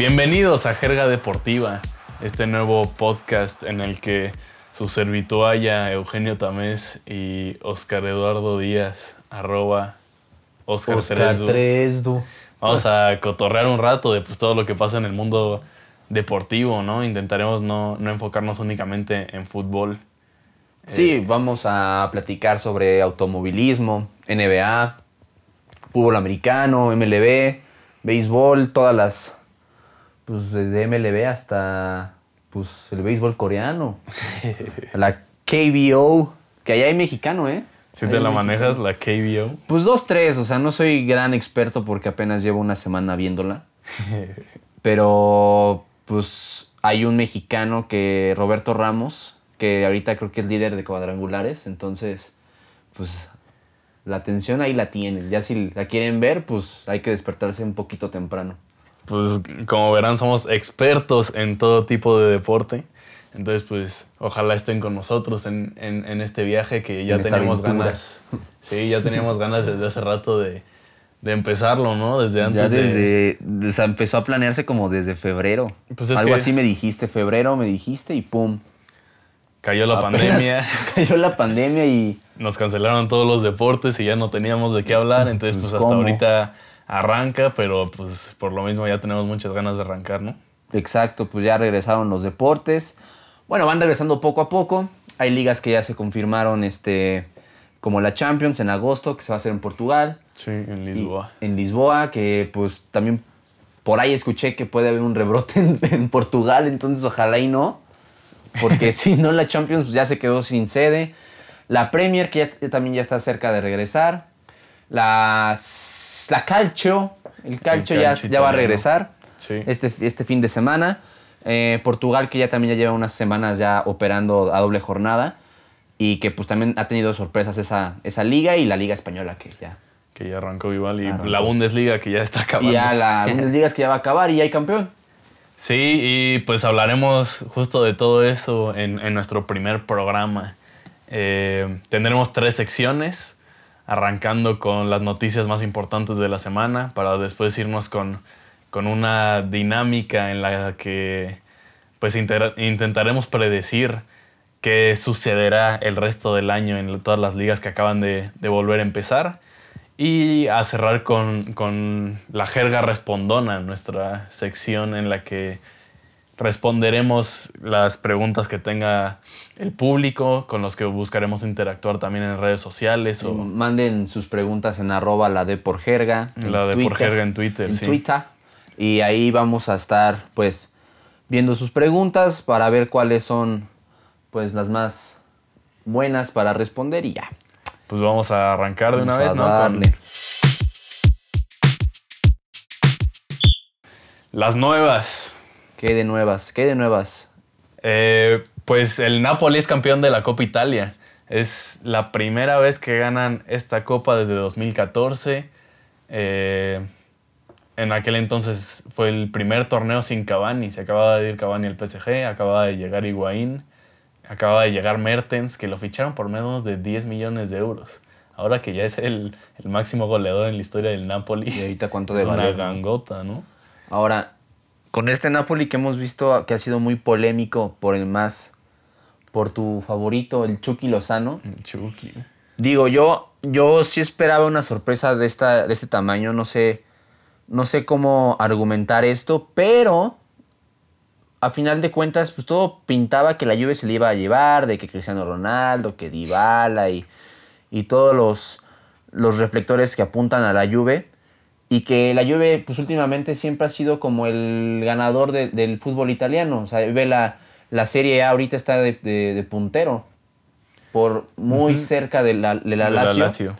Bienvenidos a Jerga Deportiva, este nuevo podcast en el que su servitualla Eugenio Tamés y Oscar Eduardo Díaz, arroba Oscar, Oscar Tresdu. Vamos a cotorrear un rato de pues, todo lo que pasa en el mundo deportivo, ¿no? Intentaremos no, no enfocarnos únicamente en fútbol. Sí, vamos a platicar sobre automovilismo, NBA, fútbol americano, MLB, béisbol, todas las, pues desde MLB hasta pues el béisbol coreano, la KBO, que allá hay mexicano, ¿eh? Si te la manejas, la KBO. Pues dos, tres, o sea, no soy gran experto porque apenas llevo una semana viéndola. Pero, pues, hay un mexicano que, Roberto Ramos, que ahorita creo que es líder de cuadrangulares, entonces, pues, la atención ahí la tienen. Ya si la quieren ver, pues, hay que despertarse un poquito temprano. Pues como verán, somos expertos en todo tipo de deporte. Entonces, pues, ojalá estén con nosotros en, en- en este viaje que ya En teníamos ganas. Sí, ya teníamos ganas desde hace rato de, de empezarlo, ¿no? Desde antes ya de. desde, o sea, empezó a planearse como desde febrero. Pues es Algo que- así me dijiste, febrero me dijiste y pum. Cayó la Apenas pandemia, Cayó la pandemia y nos cancelaron todos los deportes y ya no teníamos de qué hablar. Entonces, Pues, pues, hasta ¿cómo? ahorita arranca, pero pues por lo mismo ya tenemos muchas ganas de arrancar, ¿no? Exacto, pues ya regresaron los deportes. Bueno, van regresando poco a poco. Hay ligas que ya se confirmaron, este, como la Champions en agosto, que se va a hacer en Portugal. Sí, en Y- Lisboa. en Lisboa, que pues también por ahí escuché que puede haber un rebrote en, en Portugal, entonces ojalá y no. Porque si no, la Champions pues, ya se quedó sin sede. La Premier, que ya, también ya está cerca de regresar. Las- la Calcio, el Calcio ya, calcio ya va a regresar Sí. este, este fin de semana. Eh, Portugal, que ya también ya lleva unas semanas ya operando a doble jornada. Y que pues también ha tenido sorpresas esa, esa liga y la liga española que ya Que ya arrancó igual. Y Arrancó. la Bundesliga que ya está acabando. y ya la Bundesliga es que ya va a acabar y ya hay campeón. Sí, y pues hablaremos justo de todo eso en, en nuestro primer programa. Eh, tendremos tres secciones, arrancando con las noticias más importantes de la semana, para después irnos con, con una dinámica en la que pues intentaremos predecir qué sucederá el resto del año en todas las ligas que acaban de, de volver a empezar. Y a cerrar con, con la jerga respondona, nuestra sección en la que responderemos las preguntas que tenga el público, con los que buscaremos interactuar también en redes sociales o Manden sus preguntas en arroba la de por jerga. la de por jerga en Twitter. En sí. Twitter. Y ahí vamos a estar pues viendo sus preguntas para ver cuáles son pues las más buenas para responder y ya. Pues vamos a arrancar de una vez, ¿no? Con las nuevas. ¿Qué de nuevas? ¿Qué de nuevas? Eh, pues el Napoli es campeón de la Copa Italia. Es la primera vez que ganan esta copa desde 2014. Eh, en aquel entonces fue el primer torneo sin Cavani. Se acababa de ir Cavani al PSG, acababa de llegar Higuaín, acababa de llegar Mertens, que lo ficharon por menos de 10 millones de euros. Ahora que ya es el, el máximo goleador en la historia del Napoli. ¿Y ahorita cuánto es de una valer, no? gangota, ¿no? Ahora, con este Napoli que hemos visto que ha sido muy polémico por el más, por tu favorito, el Chucky Lozano. El Chucky. Digo, yo, yo sí esperaba una sorpresa de, esta, de este tamaño, no sé, no sé cómo argumentar esto, pero a final de cuentas, pues todo pintaba que la Juve se le iba a llevar, de que Cristiano Ronaldo, que Dybala y, y todos los, los reflectores que apuntan a la Juve. Y que la Juve, pues últimamente siempre ha sido como el ganador de- del fútbol italiano. O sea, ve la, la Serie A ahorita está de, de- de puntero. Por muy cerca de la, de la De la Lazio.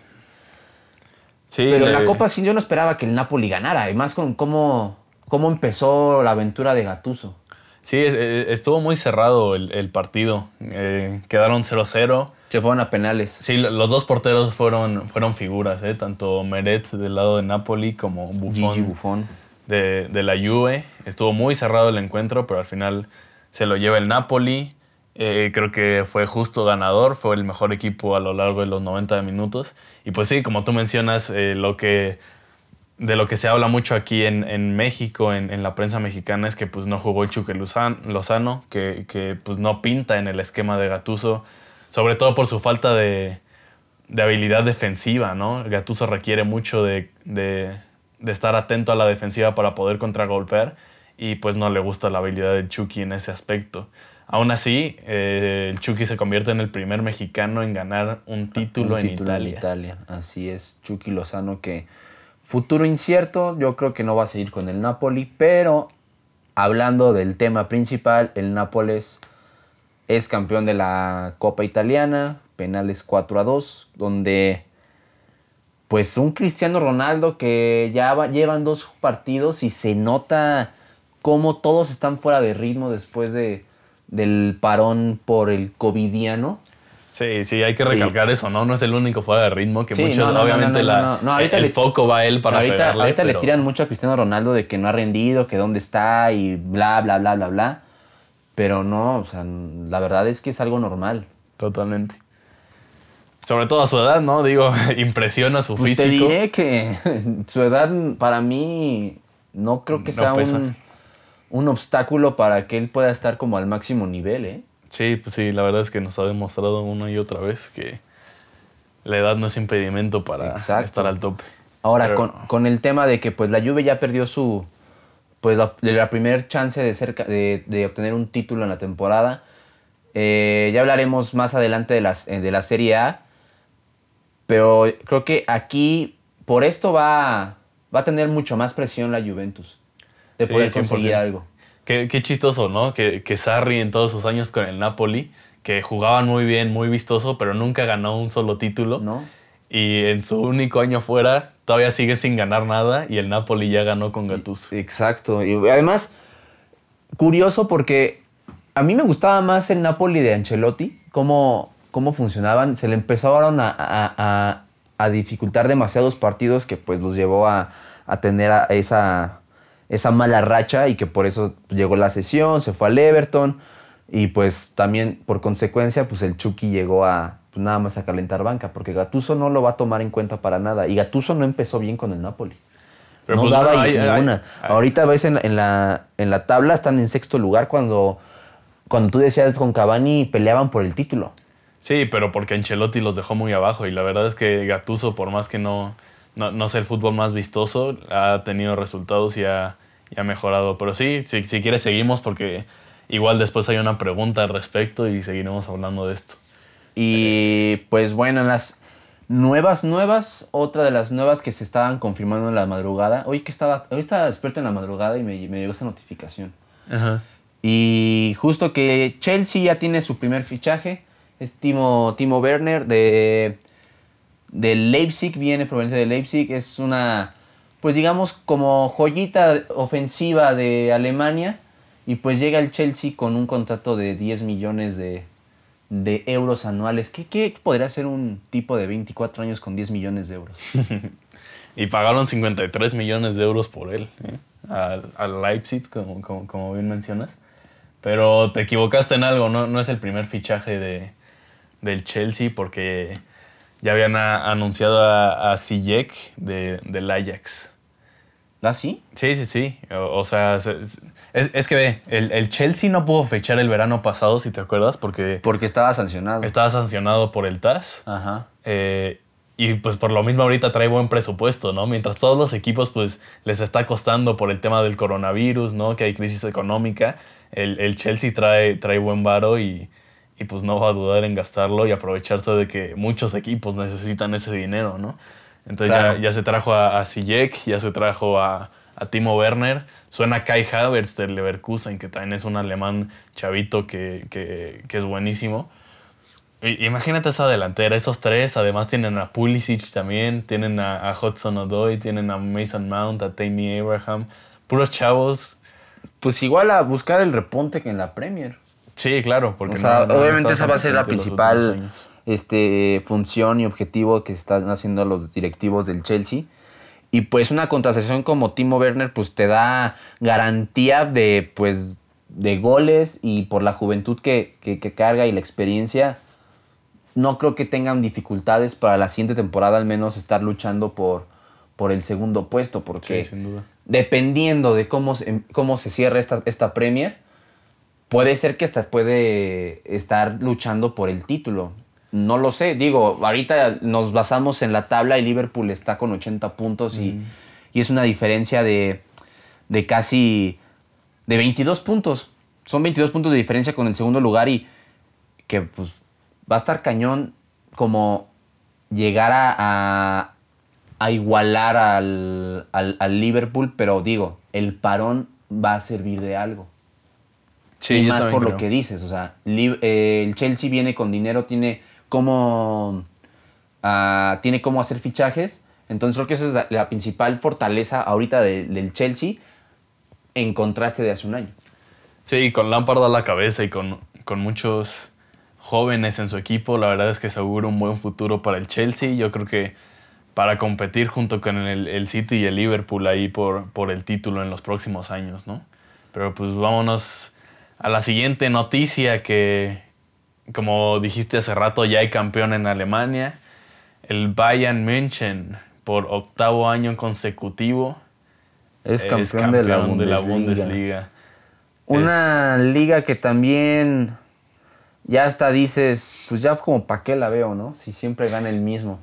Sí, Pero en la Copa sí yo no esperaba que el Napoli ganara. Además con cómo, cómo empezó la aventura de Gatuso. Sí, es- estuvo muy cerrado el, el partido. Eh, quedaron 0-0. Se fueron a penales. Sí, lo- los dos porteros fueron, fueron figuras, ¿eh? tanto Meret del lado de Napoli como Gigi Buffon Buffon. de, de la Juve. Estuvo muy cerrado el encuentro, pero al final se lo lleva el Napoli. Eh, creo que fue justo ganador, fue el mejor equipo a lo largo de los 90 minutos. Y pues sí, como tú mencionas, eh, lo que de lo que se habla mucho aquí en, México, en, la prensa mexicana, es que pues no jugó el Chuque Lozano, que, que pues no pinta en el esquema de Gatuso, sobre todo por su falta de, habilidad defensiva, ¿no? Gatuso requiere mucho de, estar atento a la defensiva para poder contragolpear y pues no le gusta la habilidad del Chucky en ese aspecto. Aún así, eh, el Chucky se convierte en el primer mexicano en ganar un título, en, Italia. en Italia. Así es, Chucky Lozano que Futuro incierto, yo creo que no va a seguir con el Napoli, pero hablando del tema principal, el Nápoles es campeón de la Copa Italiana, penales 4 a 2, donde pues un Cristiano Ronaldo que ya llevan dos partidos y se nota cómo todos están fuera de ritmo después de, del parón por el covidiano. Sí, sí, hay que recalcar eso, ¿no? No es el único fuera de ritmo, que muchos, obviamente, la, el, foco va a él para ahorita, pegarle, Ahorita le tiran mucho a Cristiano Ronaldo de que no ha rendido, que dónde está y bla, bla, bla, bla, bla. Pero no, o sea, la verdad es que es algo normal. Totalmente. Sobre todo a su edad, ¿no? Digo, impresiona su pues físico. Te diré que su edad para mí no creo que sea un, un obstáculo para que él pueda estar como al máximo nivel, ¿eh? Sí, pues sí, la verdad es que nos ha demostrado una y otra vez que la edad no es impedimento para estar al tope. Ahora, con, el tema de que pues la Juve ya perdió su, pues la, la primera chance de, ser, de, obtener un título en la temporada, eh, ya hablaremos más adelante de, las, de la Serie A, pero creo que aquí por esto va, va a tener mucho más presión la Juventus de poder conseguir algo. Qué, chistoso, ¿no? Que, que Sarri en todos sus años con el Napoli, que jugaban muy bien, muy vistoso, pero nunca ganó un solo título. No. Y en su único año fuera, todavía sigue sin ganar nada y el Napoli ya ganó con Gattuso. Exacto. Y además, curioso porque a mí me gustaba más el Napoli de Ancelotti, cómo, cómo funcionaban. Se le empezaron a, a, a, dificultar demasiados partidos que pues los llevó a, a tener esa esa mala racha y que por eso llegó la sesión, se fue al Everton y pues también por consecuencia pues el Chucky llegó a pues, nada más a calentar banca porque Gatuso no lo va a tomar en cuenta para nada y Gatuso no empezó bien con el Napoli. no pues, daba ninguna. Ahorita ves en, la, en la tabla están en sexto lugar cuando, cuando tú decías con Cavani peleaban por el título. Sí, pero porque Ancelotti los dejó muy abajo y la verdad es que Gatuso por más que no no, no sé el fútbol más vistoso, ha tenido resultados y ha, y ha mejorado. Pero sí, si, si quieres seguimos porque igual después hay una pregunta al respecto y seguiremos hablando de esto. Y pues bueno, en las nuevas, nuevas, otra de las nuevas que se estaban confirmando en la madrugada. Hoy que estaba, hoy estaba despierto en la madrugada y me, me llegó esa notificación. Y justo que Chelsea ya tiene su primer fichaje. Es Timo, Timo Werner de de Leipzig, viene proveniente de Leipzig, es una, pues digamos, como joyita ofensiva de Alemania, y pues llega el Chelsea con un contrato de 10 millones de, euros anuales. ¿Qué, ¿Qué, podría ser un tipo de 24 años con 10 millones de euros? y pagaron 53 millones de euros por él, ¿eh? al, Leipzig, como, como, bien mencionas. Pero te equivocaste en algo, no, no es el primer fichaje de, del Chelsea porque ya habían anunciado a, a de, del Ajax. ¿Ah, sí? Sí, sí, sí. O, sea, es, que ve, el, Chelsea no pudo fechar el verano pasado, si te acuerdas, porque... Porque estaba sancionado. Estaba sancionado por el TAS. Ajá. Eh, y pues por lo mismo ahorita trae buen presupuesto, ¿no? Mientras todos los equipos pues les está costando por el tema del coronavirus, ¿no? Que hay crisis económica, el, el Chelsea trae, trae buen varo y y pues no va a dudar en gastarlo y aprovecharse de que muchos equipos necesitan ese dinero, ¿no? Entonces ya, se trajo a, a ya se trajo a, Timo Werner, suena Kai Havertz del Leverkusen, que también es un alemán chavito que, es buenísimo. imagínate esa delantera, esos tres, además tienen a Pulisic también, tienen a, Hudson Odoi, tienen a Mason Mount, a Tammy Abraham, puros chavos. Pues igual a buscar el repunte que en la Premier. Sí, claro, porque obviamente esa va a ser la principal este, función y objetivo que están haciendo los directivos del Chelsea. Y pues una contratación como Timo Werner pues te da garantía de pues de goles y por la juventud que, carga y la experiencia no creo que tengan dificultades para la siguiente temporada al menos estar luchando por, por el segundo puesto, porque Sí, sin duda. dependiendo de cómo, se- cómo se cierra esta, esta Premier, puede ser que hasta puede estar luchando por el título. No lo sé, digo, ahorita nos basamos en la tabla y Liverpool está con 80 puntos y, y es una diferencia de, de casi de 22 puntos. Son 22 puntos de diferencia con el segundo lugar y que pues va a estar cañón como llegar a, a- a igualar al, al- al Liverpool, pero digo, el parón va a servir de algo. Sí, y más por lo que dices, o sea, eh, el Chelsea viene con dinero, tiene cómo, ah, tiene cómo hacer fichajes, entonces creo que esa es la, principal fortaleza ahorita de- del Chelsea en contraste de hace un año. Sí, con Lampard a la cabeza y con, con muchos jóvenes en su equipo, la verdad es que se augura un buen futuro para el Chelsea. Yo creo que para competir junto con el, el City y el Liverpool ahí por, por el título en los próximos años, ¿no? Pero pues vámonos a la siguiente noticia que, como dijiste hace rato, ya hay campeón en Alemania. El Bayern München, por octavo año consecutivo, Es campeón, de la Bundesliga. Bundesliga. Una liga que también ya hasta dices, pues ya como para qué la veo, ¿no? Si siempre gana el mismo.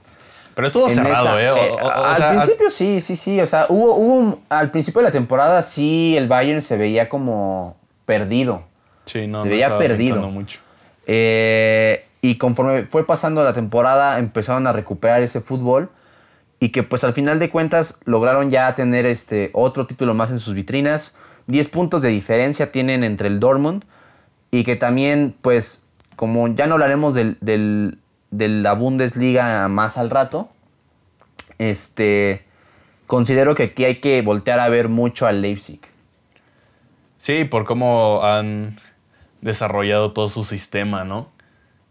Pero estuvo En cerrado, esta- ¿eh? O- eh, o- o al sea, principio sí, sí, sí. O sea, hubo, hubo un- al principio de la temporada sí el Bayern se veía como perdido. Sí, no, se no veía perdido. mucho. Eh, y conforme fue pasando la temporada empezaron a recuperar ese fútbol y que pues al final de cuentas lograron ya tener este otro título más en sus vitrinas. 10 puntos de diferencia tienen entre el Dortmund y que también pues como ya no hablaremos del, de la Bundesliga más al rato, este considero que aquí hay que voltear a ver mucho al Leipzig. Sí, por cómo han desarrollado todo su sistema, ¿no?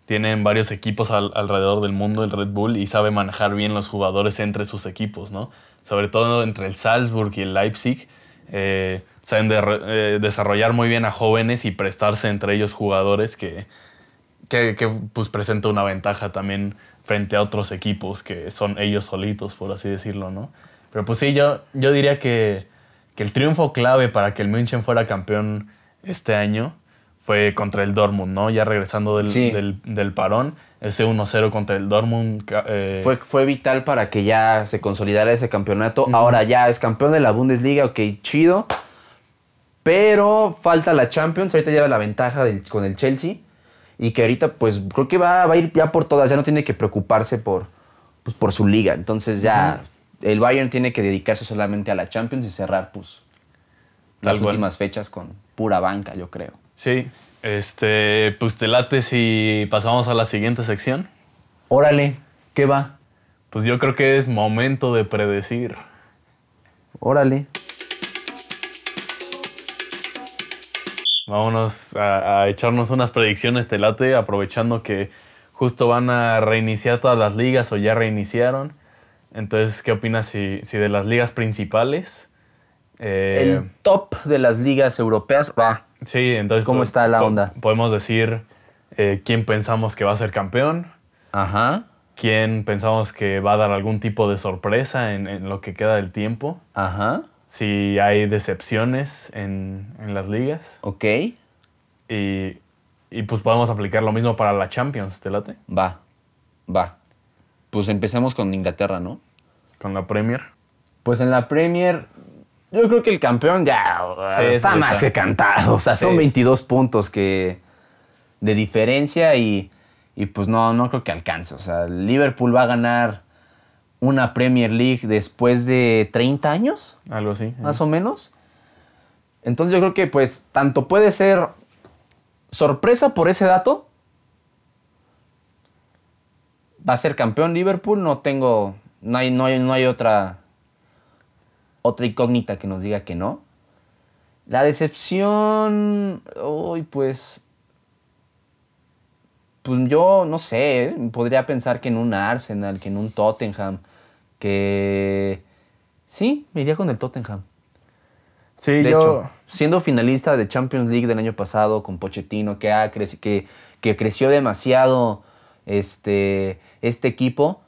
Tienen varios equipos al- alrededor del mundo, el Red Bull, y sabe manejar bien los jugadores entre sus equipos, ¿no? Sobre todo entre el Salzburg y el Leipzig. eh, saben eh, desarrollar muy bien a jóvenes y prestarse entre ellos jugadores que, que, que, pues presenta una ventaja también frente a otros equipos que son ellos solitos, por así decirlo, ¿no? Pero pues sí, yo, yo diría que, que el triunfo clave para que el München fuera campeón este año fue contra el Dortmund, ¿no? Ya regresando del, Sí. del, del parón, ese 1-0 contra el Dortmund. eh, Fue, fue vital para que ya se consolidara ese campeonato. Ahora ya es campeón de la Bundesliga, ok, chido. Pero falta la Champions. Ahorita lleva la ventaja del- con el Chelsea. Y que ahorita, pues, creo que va, va a ir ya por todas. Ya no tiene que preocuparse por, pues, por su liga. Entonces ya el Bayern tiene que dedicarse solamente a la Champions y cerrar, pues, las cual. últimas fechas con pura banca, yo creo. Sí, este, pues te late si pasamos a la siguiente sección. Órale, ¿qué va? Pues yo creo que es momento de predecir. Órale. Vámonos a, a echarnos unas predicciones te late, aprovechando que justo van a reiniciar todas las ligas o ya reiniciaron. Entonces, ¿qué opinas si, si de las ligas principales? eh, El top de las ligas europeas va. Sí, entonces. ¿Cómo está la onda? Podemos decir eh, quién pensamos que va a ser campeón, Ajá. quién pensamos que va a dar algún tipo de sorpresa en, en lo que queda del tiempo, Ajá. si hay decepciones en, en las ligas. Ok. Y, y pues podemos aplicar lo mismo para la Champions, ¿te late? Va. Va. Pues empecemos con Inglaterra, ¿no? Con la Premier. Pues en la Premier, yo creo que el campeón ya Sí, está sí, más está. que cantado. O sea, son Sí. 22 puntos que de diferencia y, y pues no, no creo que alcance. O sea, Liverpool va a ganar una Premier League después de 30 años, Algo así. más o menos. Entonces yo creo que pues tanto puede ser sorpresa por ese dato. Va a ser campeón Liverpool, no tengo, no hay, no hay, no hay otra, otra incógnita que nos diga que no. La decepción, uy, pues, pues yo no sé, ¿eh? podría pensar que en un Arsenal, que en un Tottenham, que sí, me iría con el Tottenham. Sí, De yo. hecho, siendo finalista de Champions League del año pasado con Pochettino, que, ha creci- que, que creció demasiado este, este equipo,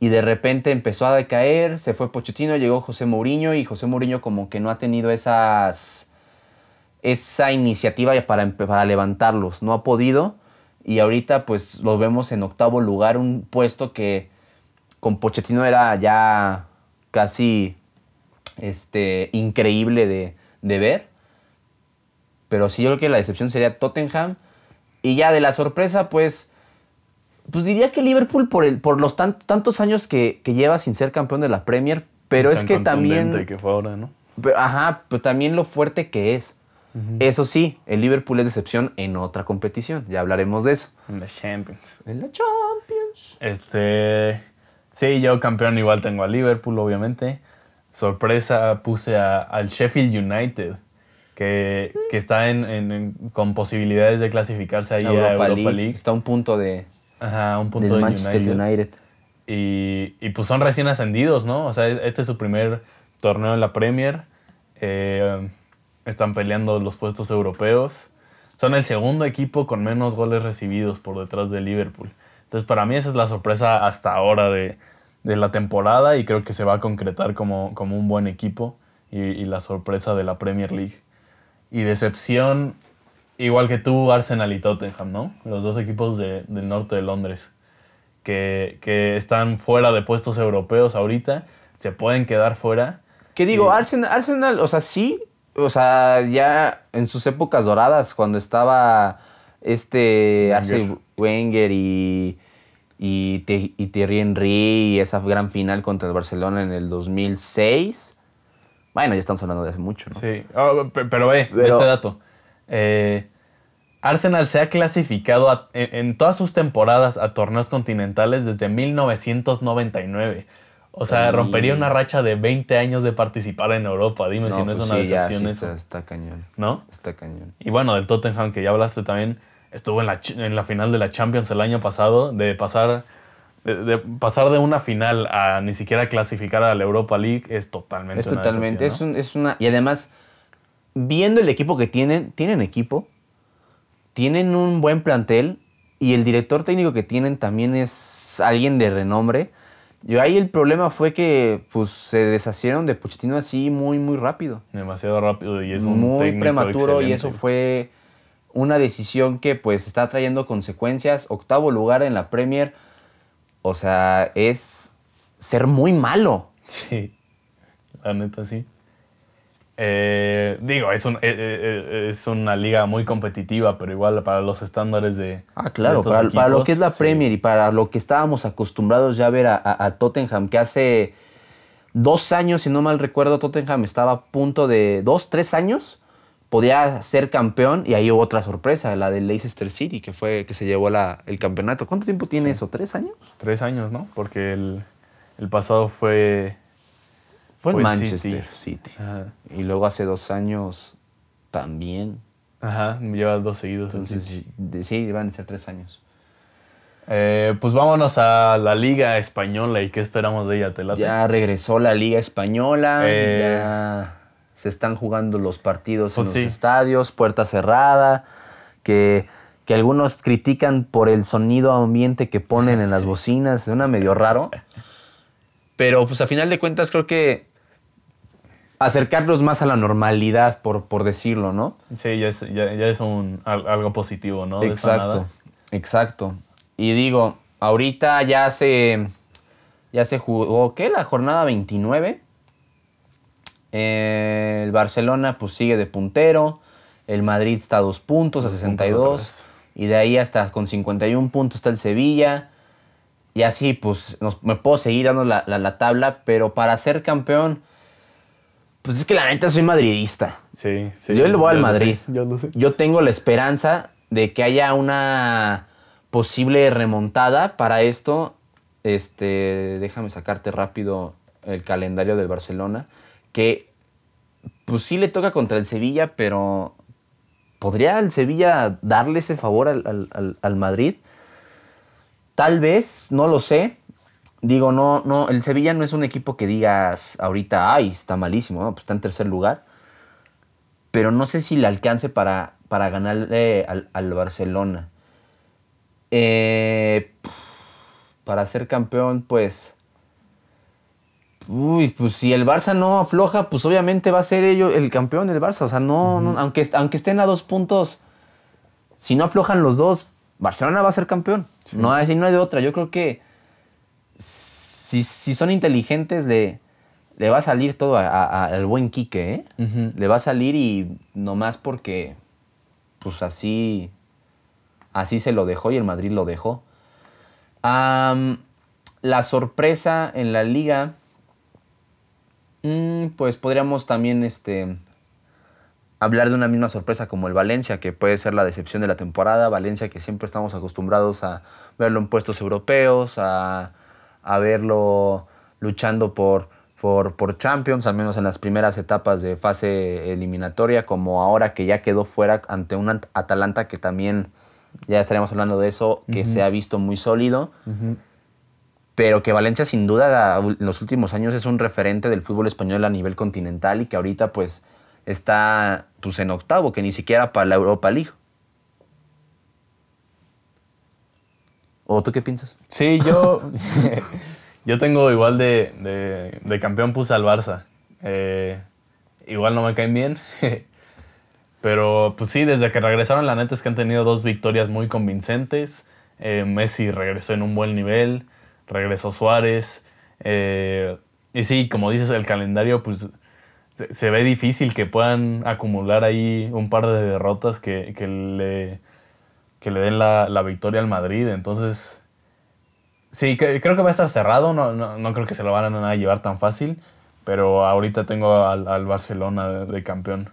y de repente empezó a decaer, se fue Pochettino, llegó José Mourinho y José Mourinho como que no ha tenido esas esa iniciativa para, para levantarlos, no ha podido y ahorita pues los vemos en octavo lugar, un puesto que con Pochettino era ya casi este, increíble de, de ver. Pero sí, yo creo que la decepción sería Tottenham. Y ya de la sorpresa, pues pues diría que Liverpool por, el, por los tantos años que, lleva sin ser campeón de la Premier, pero es que también... que fue ahora, ¿no? ajá, pero también lo fuerte que es. Eso sí, el Liverpool es decepción en otra competición, ya hablaremos de eso. En la Champions. En la Champions. Este... Sí, yo campeón igual tengo a Liverpool, obviamente. Sorpresa, puse al Sheffield United, que, está en, con posibilidades de clasificarse ahí a Europa League. Está a un punto de, Ajá, un punto de Manchester United. Y, y, pues son recién ascendidos, ¿no? O sea, este es su primer torneo en la Premier. Eh, están peleando los puestos europeos. Son el segundo equipo con menos goles recibidos por detrás de Liverpool. Entonces, para mí esa es la sorpresa hasta ahora de, de la temporada y creo que se va a concretar como, como un buen equipo y, y, la sorpresa de la Premier League. Y decepción, igual que tú, Arsenal y Tottenham, ¿no? Los dos equipos de, del norte de Londres, que, que, están fuera de puestos europeos ahorita, se pueden quedar fuera. ¿Qué digo? Arsenal, Arsenal, o sea, sí, o sea, ya en sus épocas doradas, cuando estaba este Arsene Wenger y, y, y Thierry Henry y esa gran final contra el Barcelona en el 2006. Bueno, ya estamos hablando de hace mucho, ¿no? Sí, oh, pero ve, este dato. Eh, Arsenal se ha clasificado en, todas sus temporadas a torneos continentales desde 1999. O sea, rompería una racha de 20 años de participar en Europa. Dime si no es pues una decepción eso. Está, cañón. ¿No? Está cañón. Y bueno, del Tottenham, que ya hablaste también, estuvo en la, en la final de la Champions el año pasado, de pasar de, pasar de una final a ni siquiera clasificar a la Europa League es totalmente es totalmente es, es, una y además viendo el equipo que tienen, tienen equipo, tienen un buen plantel y el director técnico que tienen también es alguien de renombre. Yo ahí el problema fue que pues, se deshacieron de Pochettino así muy, muy rápido. Demasiado rápido y es un Muy prematuro y eso fue una decisión que pues está trayendo consecuencias. Octavo lugar en la Premier. O sea, es ser muy malo. Sí, la neta sí. Eh, digo, es, un, eh, eh, es una liga muy competitiva, pero igual para los estándares de. Ah, claro, para, lo que es la Premier y para lo que estábamos acostumbrados ya a ver a, Tottenham, que hace dos años, si no mal recuerdo, Tottenham estaba a punto de. dos, tres años, podía ser campeón y ahí hubo otra sorpresa, la del Leicester City, que fue que se llevó la, el campeonato. ¿Cuánto tiempo tiene eso? ¿Tres años? Tres años, ¿no? Porque el, el pasado fue fue, Manchester City. Y luego hace dos años también. Ajá, lleva dos seguidos. Entonces, sí, van a ser tres años. Eh, pues vámonos a la Liga Española y qué esperamos de ella, Telate. Ya regresó la Liga Española, eh, ya se están jugando los partidos en pues los estadios, puerta cerrada, que, que, algunos critican por el sonido ambiente que ponen en las bocinas, suena medio raro. Pero pues a final de cuentas creo que acercarlos más a la normalidad, por, por decirlo, ¿no? Sí, ya es, ya, es un, algo positivo, ¿no? exacto, exacto. Y digo, ahorita ya se, ya se jugó, ¿qué? La jornada 29. el Barcelona pues sigue de puntero. El Madrid está a dos puntos, a 62. y de ahí hasta con 51 puntos está el Sevilla. Y así pues me puedo seguir dando la, la tabla, pero para ser campeón pues es que la neta soy madridista. Sí, sí. Yo le voy al Madrid. yo lo sé. Yo tengo la esperanza de que haya una posible remontada para esto. Este, déjame sacarte rápido el calendario del Barcelona. Que, pues sí le toca contra el Sevilla, pero ¿podría el Sevilla darle ese favor al, al Madrid? Tal vez, no lo sé. Digo, no, no, el Sevilla no es un equipo que digas ahorita, ay, está malísimo, ¿no? Pues está en tercer lugar. Pero no sé si le alcance para, para ganarle al, Barcelona. Eh, para ser campeón, pues Uy, pues si el Barça no afloja, pues obviamente va a ser ello el campeón del Barça. O sea, no, no- aunque, aunque estén a dos puntos, si no aflojan los dos, Barcelona va a ser campeón. No, así no hay de otra. Yo creo que si, si son inteligentes, le, le va a salir todo a- al buen Quique, ¿eh? Le va a salir y nomás porque, pues así, así se lo dejó y el Madrid lo dejó. La sorpresa en la liga, mm, pues podríamos también este, hablar de una misma sorpresa como el Valencia, que puede ser la decepción de la temporada. Valencia que siempre estamos acostumbrados a verlo en puestos europeos, a, a verlo luchando por, por, por Champions, al menos en las primeras etapas de fase eliminatoria, como ahora que ya quedó fuera ante un At- Atalanta que también, ya estaríamos hablando de eso, que se ha visto muy sólido. Pero que Valencia sin duda en los últimos años es un referente del fútbol español a nivel continental y que ahorita pues está pues en octavo, que ni siquiera para la Europa League. ¿O tú qué piensas? Sí, yo, yo tengo igual de, de, campeón puse al Barça. Eh, igual no me caen bien. Pero pues sí, desde que regresaron la neta es que han tenido dos victorias muy convincentes. Eh, Messi regresó en un buen nivel, regresó Suárez. eh, y sí, como dices, el calendario pues se, se ve difícil que puedan acumular ahí un par de derrotas que, que le, que le den la, la victoria al Madrid. Entonces, sí, que- creo que va a estar cerrado. No, no, no creo que se lo van a llevar tan fácil. Pero ahorita tengo al, al Barcelona de, de campeón.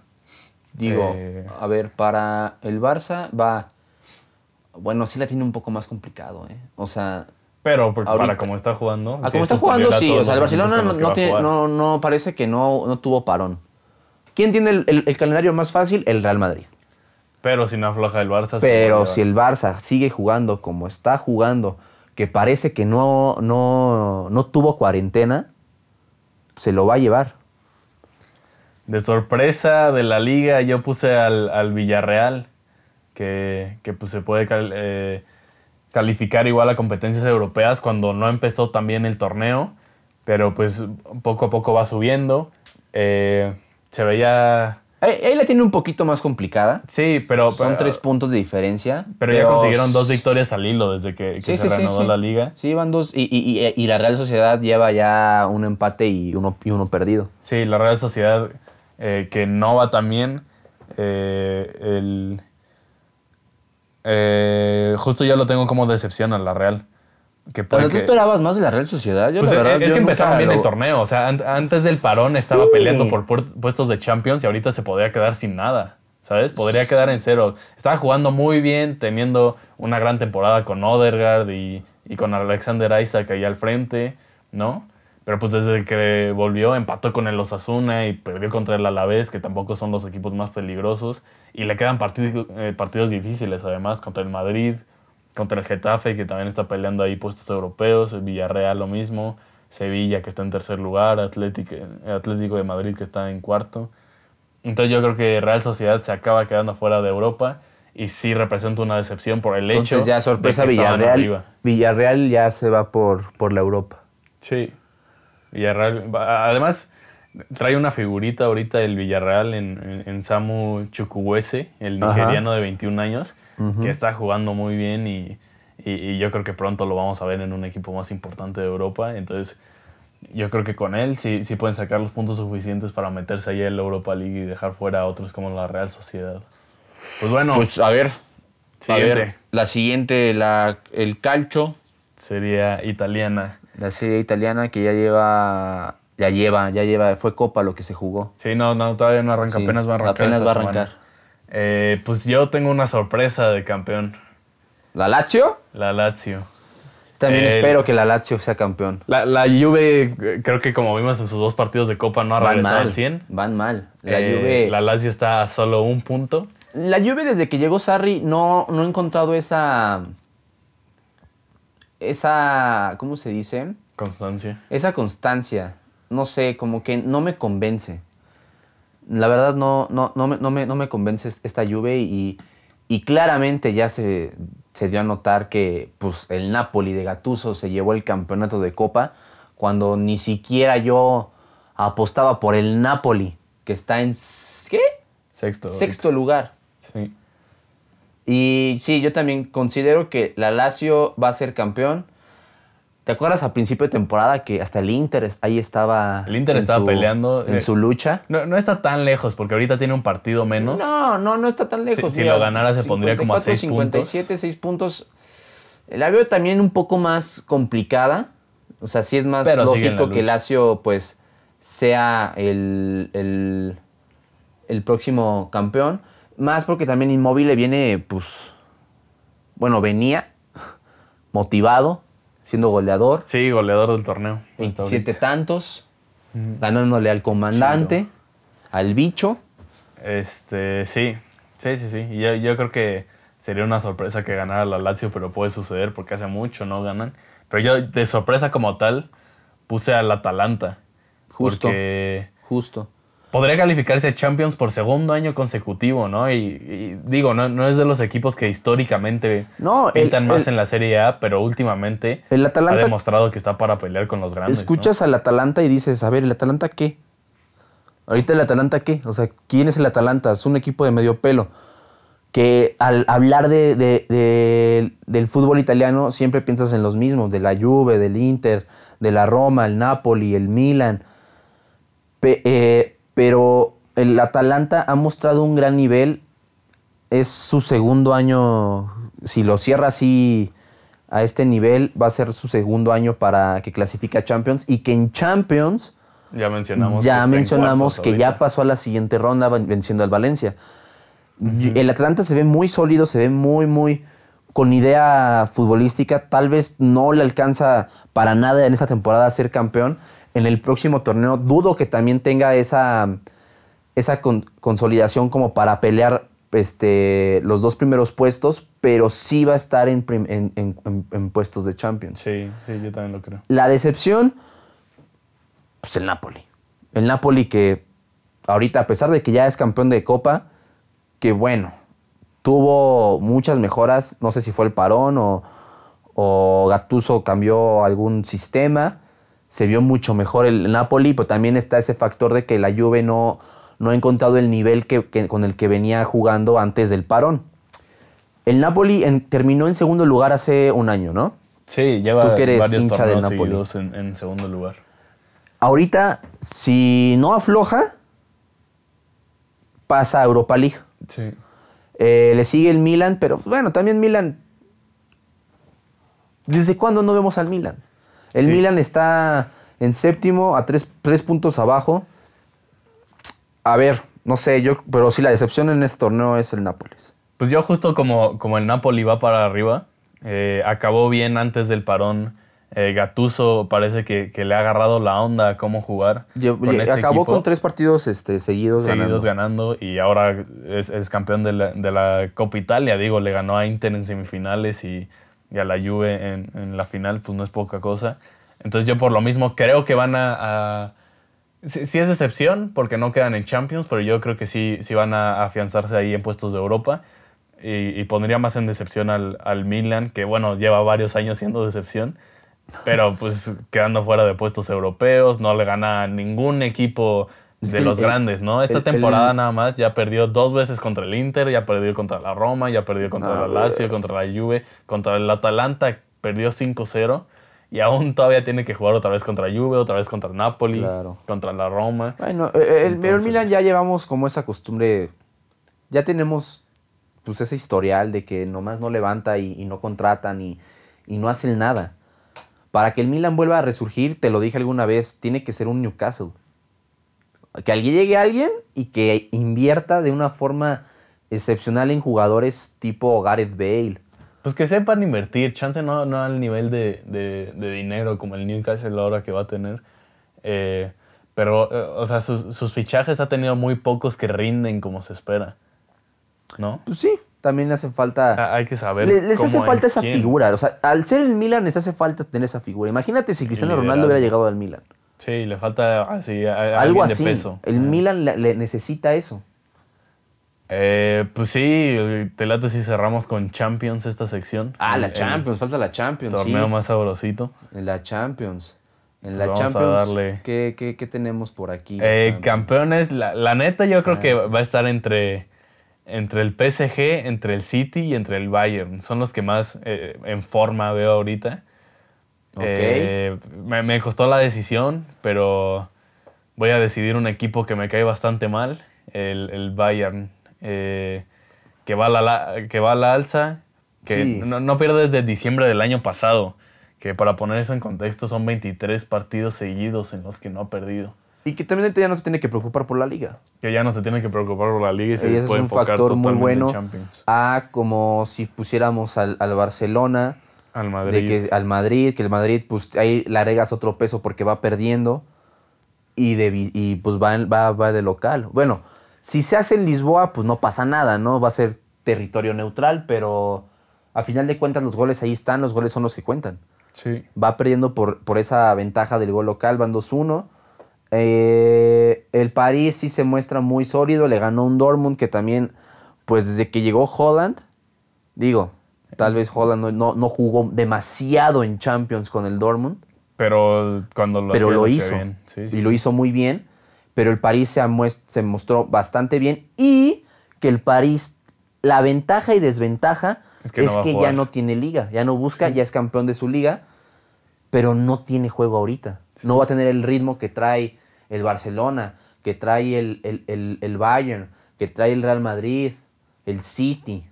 Digo, Eh, a ver, para el Barça va... Bueno, sí la tiene un poco más complicado, ¿eh? O sea, Pero por- Ahorita. para como está jugando. a sí como es está jugando, sí. O sea, el Barcelona no, no tiene- no- no parece que no, no tuvo parón. ¿Quién tiene el, el- el calendario más fácil? El Real Madrid. Pero si no afloja el Barça. Pero si el Barça sigue jugando como está jugando, que parece que no, no, no tuvo cuarentena, se lo va a llevar. De sorpresa de la liga, yo puse al, al Villarreal, que, que, pues, se puede cal- eh, calificar igual a competencias europeas cuando no empezó tan bien el torneo, pero pues poco a poco va subiendo. Eh, se veía... Ahí, ahí la tiene un poquito más complicada. Sí, pero... Son pero- tres puntos de diferencia. Pero ya consiguieron dos victorias al hilo desde que, que Sí, se sí, reanudó sí. la liga. Sí, van dos. Y, y- y- la Real Sociedad lleva ya un empate y uno, y uno perdido. Sí, la Real Sociedad eh, que no va tan bien. eh, el, eh, justo yo lo tengo como decepción a la Real. Que Pero tú que- esperabas más de la Real Sociedad. Yo, Pues, la verdad, es yo que empezaron bien lo- el torneo. O sea, an- antes del parón estaba Sí. peleando por puestos de Champions y ahorita se podría quedar sin nada. ¿Sabes? Podría quedar en cero. Estaba jugando muy bien, teniendo una gran temporada con Odegaard y, y con Alexander Isaac ahí al frente, ¿no? Pero pues desde que volvió empató con el Osasuna y perdió contra el Alavés, que tampoco son los equipos más peligrosos. Y le quedan eh, partidos difíciles además, contra el Madrid, contra el Getafe, que también está peleando ahí puestos europeos, el Villarreal lo mismo, Sevilla que está en tercer lugar, Atlético, Atlético de Madrid que está en cuarto. Entonces yo creo que Real Sociedad se acaba quedando fuera de Europa y sí representa una decepción por el hecho Entonces ya sorpresa de que Villarreal. Villarreal ya se va por, por la Europa. Sí. Villarreal. Además, trae una figurita ahorita el Villarreal en, en- en Samu Chukwueze, el Ajá. nigeriano de 21 años, que está jugando muy bien y, y- y yo creo que pronto lo vamos a ver en un equipo más importante de Europa. Entonces, yo creo que con él sí, sí pueden sacar los puntos suficientes para meterse ahí en la Europa League y dejar fuera a otros como la Real Sociedad. Pues bueno, Pues a ver. A ver, la siguiente, la, el calcio, sería italiana. la serie italiana que ya lleva, ya lleva, ya lleva, fue Copa lo que se jugó. Sí, no, no, todavía no arranca, Sí, apenas va a arrancar. apenas esta va a arrancar. Eh, pues yo tengo una sorpresa de campeón, ¿La Lazio? la Lazio. También espero que la Lazio sea campeón. La, la Juve, creo que como vimos en sus dos partidos de Copa, no ha Van regresado mal. al 100. Van mal. La Eh, Juve. La Lazio está a solo un punto. La Juve desde que llegó Sarri no, no ha encontrado esa. Esa. ¿Cómo se dice? Constancia. Esa constancia. No sé, como que no me convence. La verdad no, no, no, me, no, me, no me convence esta Juve y, y claramente ya se, se dio a notar que pues, el Napoli de Gattuso se llevó el campeonato de Copa cuando ni siquiera yo apostaba por el Napoli, que está en ¿qué? Sexto. Sexto lugar. Sí. Y sí, yo también considero que la Lazio va a ser campeón. ¿Te acuerdas al principio de temporada que hasta el Inter ahí estaba El Inter estaba su- peleando, en eh, su lucha? No, no está tan lejos porque ahorita tiene un partido menos. No, no, no está tan lejos. Si- si lo ganara, se pondría como a seis 57, 6 puntos. La veo también un poco más complicada. O sea, sí es más Pero lógico que. Lazio, pues, sea el, el, el próximo campeón. Más porque también Inmóvil viene, pues, bueno, venía motivado, siendo goleador. Sí, goleador del torneo. hasta 27 ahorita. tantos, ganándole al comandante, al bicho. Este, sí, sí, sí, sí. Y Yo, yo creo que sería una sorpresa que ganara la Lazio, pero puede suceder porque hace mucho no ganan. Pero yo de sorpresa como tal puse al Atalanta. Justo. Porque Justo. Podría calificarse a Champions por segundo año consecutivo, ¿no? Y, y digo, no, no es de los equipos que históricamente No, el- pintan más el- en la Serie A, pero últimamente El Atalanta- ha demostrado que está para pelear con los grandes. ¿no? Escuchas al Atalanta y dices, a ver, ¿el Atalanta qué? Ahorita el Atalanta qué? O sea, ¿quién es el Atalanta? Es un equipo de medio pelo. Que al hablar de, de- de- del fútbol italiano siempre piensas en los mismos, de la Juve, del Inter, de la Roma, el Napoli, el Milan. Pe- eh, pero el Atalanta ha mostrado un gran nivel. Es su segundo año, si lo cierra así a este nivel, va a ser su segundo año para que clasifique a Champions y que en Champions Ya mencionamos. que ya en mencionamos que ya pasó a la siguiente ronda ven- venciendo al Valencia. El Atlanta se ve muy sólido, se ve muy, muy con idea futbolística. Tal vez no le alcanza para nada en esta temporada a ser campeón. En el próximo torneo dudo que también tenga esa, esa con- consolidación como para pelear este, los dos primeros puestos, pero sí va a estar en, prim- en- en- en- en puestos de Champions. Sí, sí, yo también lo creo. La decepción, pues el Napoli. El Napoli que ahorita, a pesar de que ya es campeón de Copa, que bueno, tuvo muchas mejoras, no sé si fue el parón o, o Gattuso cambió algún sistema, se vio mucho mejor el Napoli, pero también está ese factor de que la Juve no, no ha encontrado el nivel que, que- con el que venía jugando antes del parón. El Napoli en- terminó en segundo lugar hace un año, ¿no? Sí, lleva Tú que eres varios hincha del Napoli. en segundo lugar. Ahorita, si no afloja, pasa a Europa League. Sí. Eh, le sigue el Milan, pero bueno, también Milan. ¿Desde cuándo no vemos al Milan? El Sí. Milan está en séptimo, a tres, tres puntos abajo. A ver, no sé, yo, pero sí la decepción en este torneo es el Nápoles. Pues yo justo como, como el Napoli va para arriba, eh, acabó bien antes del parón. Eh, Gattuso parece que, que le ha agarrado la onda a cómo jugar. Con este acabó equipo, con tres partidos este, seguidos, seguidos ganando. ganando. y ahora es, es campeón de la, de la Copa Italia. Digo, le ganó a Inter en semifinales y, y a la Juve en, en la final, pues no es poca cosa. Entonces yo por lo mismo creo que van a... a- sí, es decepción porque no quedan en Champions, pero yo creo que sí, sí van a afianzarse ahí en puestos de Europa. Y, y pondría más en decepción al, al Milan, que bueno, lleva varios años siendo decepción. Pero pues quedando fuera de puestos europeos, no le gana ningún equipo de los el- grandes, ¿no? Esta el- temporada el- nada más ya perdió dos veces contra el Inter, ya perdió contra la Roma, ya perdió contra No, la Lazio, contra la Juve, contra el Atalanta perdió 5-0 y aún todavía tiene que jugar otra vez contra Juve, otra vez contra Napoli, Claro. contra la Roma. Bueno, eh, eh, el, Entonces- Milan ya llevamos como esa costumbre, ya tenemos pues ese historial de que nomás no levanta y, y no contratan y, y no hacen nada. Para que el Milan vuelva a resurgir, te lo dije alguna vez, tiene que ser un Newcastle. Que alguien llegue alguien y que invierta de una forma excepcional en jugadores tipo Gareth Bale. Pues que sepan invertir, chance no, no al nivel de, de- de dinero como el Newcastle ahora que va a tener. Eh, pero, eh, o sea, sus, sus fichajes ha tenido muy pocos que rinden como se espera. ¿No? Pues sí, también le hace falta... Ah, Hay que saber. Le- les hace falta esa quién. figura. O sea, al ser el Milan les hace falta tener esa figura. Imagínate si Cristiano. Ronaldo hubiera llegado al Milan. Sí, le falta así, a- a Algo alguien de así. peso. El Milan le, le necesita eso. Eh, pues sí, te late si cerramos con Champions esta sección. Ah, la El- Champions, falta la Champions. Torneo sí. más sabrosito. La Champions. En Pues la vamos a Champions, darle- ¿qué, qué, qué tenemos por aquí? Eh, campeones, la, la neta yo creo que va a estar entre, entre el PSG, entre el City y entre el Bayern. Son los que más eh, en forma veo ahorita. Eh, me, me costó la decisión, pero voy a decidir un equipo que me cae bastante mal, el, el Bayern, eh, que, va a la, la- que va a la alza, que Sí. no, no pierde desde diciembre del año pasado, que para poner eso en contexto son 23 partidos seguidos en los que no ha perdido. Y que también ya no se tiene que preocupar por la liga. Que ya no se tiene que preocupar por la liga y se Y ese puede es un enfocar factor muy bueno. en Champions. A como si pusiéramos al, al Barcelona, Al de Madrid. que, al Madrid, que el Madrid, pues ahí le agregas otro peso porque va perdiendo y, de, y pues va, va, va de local. Bueno, si se hace en Lisboa, pues no pasa nada, ¿no? Va a ser territorio neutral, pero a final de cuentas los goles ahí están, los goles son los que cuentan. Sí. Va perdiendo por, por esa ventaja del gol local, van 2-1. Eh, el París sí se muestra muy sólido, le ganó un Dortmund que también, pues desde que llegó Holland, digo, tal vez Holland no, no- no jugó demasiado en Champions con el Dortmund, Pero cuando lo pero hacía, lo hacía hizo. bien. Sí, sí, y lo hizo muy bien, pero el París se, se mostró bastante bien y que el París, la ventaja y desventaja Es que no ya no tiene liga, ya no busca, ya es campeón de su liga, pero no tiene juego ahorita. No va a tener el ritmo que trae el Barcelona, que trae el, el- el- el Bayern, que trae el Real Madrid, el City.